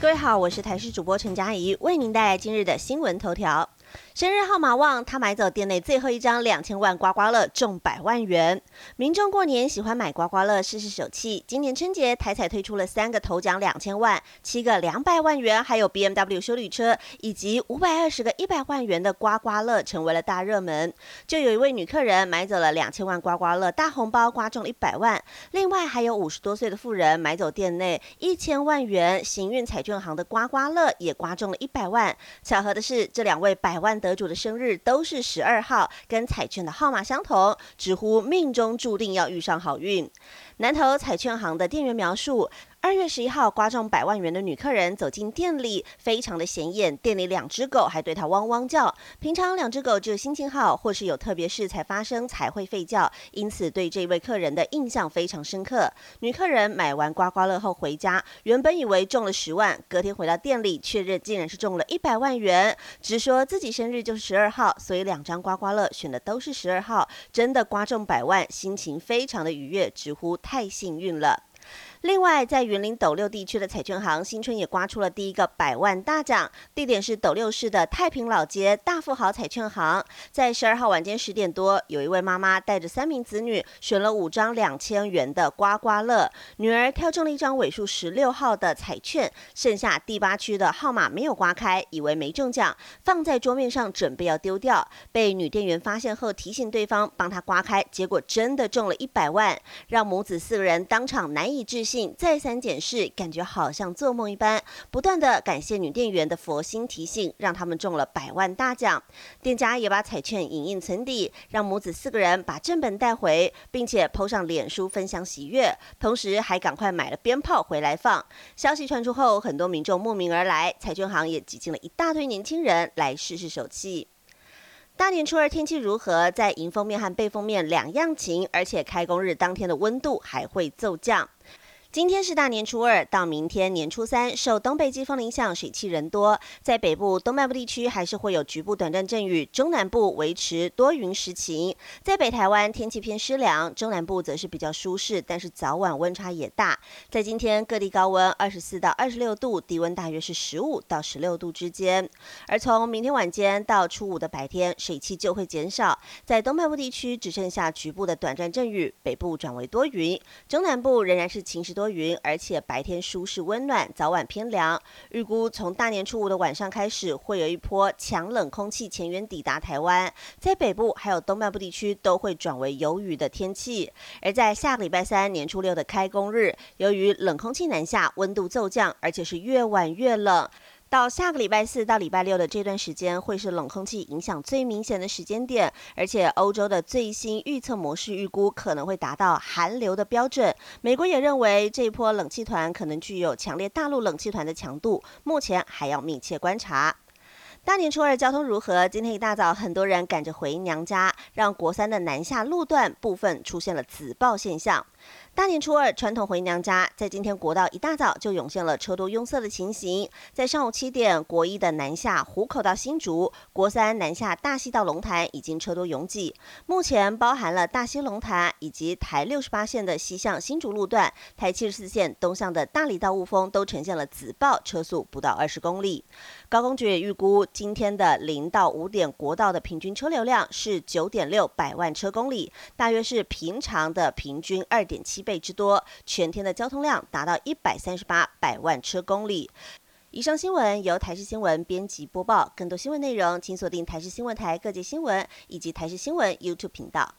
各位好，我是台视主播陈佳怡，为您带来今日的新闻头条。生日号码旺，他买走店内最后一张两千万刮刮乐，中百万元。民众过年喜欢买刮刮乐试试手气。今年春节台彩推出了三个头奖两千万，七个两百万元，还有 B M W 修理车，以及五百二十个一百万元的刮刮乐成为了大热门。就有一位女客人买走了两千万刮刮乐大红包，刮中了一百万。另外还有五十多岁的妇人买走店内一千万元行运彩券行的刮刮乐，也刮中了一百万。巧合的是，这两位百百万得主的生日都是十二号，跟彩券的号码相同，直呼命中注定要遇上好运。南投彩券行的店员描述。二月十一号，刮中百万元的女客人走进店里，非常的显眼。店里两只狗还对她汪汪叫。平常两只狗只有心情好或是有特别事才发生才会吠叫，因此对这位客人的印象非常深刻。女客人买完刮刮乐后回家，原本以为中了十万，隔天回到店里确认竟然是中了一百万元，直说自己生日就是十二号，所以两张刮刮乐选的都是十二号，真的刮中百万，心情非常的愉悦，直呼太幸运了。另外，在云林斗六地区的彩券行，新春也刮出了第一个百万大奖，地点是斗六市的太平老街大富豪彩券行。在十二号晚间十点多，有一位妈妈带着三名子女选了五张两千元的刮刮乐，女儿挑中了一张尾数十六号的彩券，剩下第八区的号码没有刮开，以为没中奖，放在桌面上准备要丢掉，被女店员发现后提醒对方帮她刮开，结果真的中了一百万，让母子四个人当场难以置信。再三检视，感觉好像做梦一般，不断的感谢女店员的佛心提醒，让他们中了百万大奖。店家也把彩券影印存底，让母子四个人把正本带回，并且 PO 上脸书分享喜悦，同时还赶快买了鞭炮回来放。消息传出后，很多民众慕名而来，彩券行也挤进了一大堆年轻人来试试手气。大年初二天气如何？在迎风面和背风面两样晴，而且开工日当天的温度还会骤降。今天是大年初二，到明天年初三，受东北季风影响，水汽人多，在北部、东半部地区还是会有局部短暂阵雨，中南部维持多云时晴。在北台湾天气偏湿凉，中南部则是比较舒适，但是早晚温差也大。在今天各地高温二十四到二十六度，低温大约是十五到十六度之间。而从明天晚间到初五的白天，水汽就会减少，在东半部地区只剩下局部的短暂阵雨，北部转为多云，中南部仍然是晴时。多云，而且白天舒适温暖，早晚偏凉。预估从大年初五的晚上开始，会有一波强冷空气前缘抵达台湾，在北部还有东半部地区都会转为有雨的天气。而在下个礼拜三年初六的开工日，由于冷空气南下，温度骤降，而且是越晚越冷。到下个礼拜四到礼拜六的这段时间，会是冷空气影响最明显的时间点，而且欧洲的最新预测模式预估可能会达到寒流的标准。美国也认为这一波冷气团可能具有强烈大陆冷气团的强度，目前还要密切观察。大年初二交通如何？今天一大早，很多人赶着回娘家，让国三的南下路段部分出现了紫爆现象。大年初二，传统回娘家，在今天国道一大早就涌现了车多拥塞的情形。在上午七点，国一的南下湖口到新竹，国三南下大溪到龙潭，已经车多拥挤。目前包含了大溪龙潭以及台六十八线的西向新竹路段，台七十四线东向的大理到雾峰都呈现了紫爆，车速不到二十公里。高工局也预估，今天的零到五点国道的平均车流量是九点六百万车公里，大约是平常的平均二点七。倍之多，全天的交通量达到一百三十八百万车公里。以上新闻由台视新闻编辑播报，更多新闻内容请锁定台视新闻台各界新闻以及台视新闻 YouTube 频道。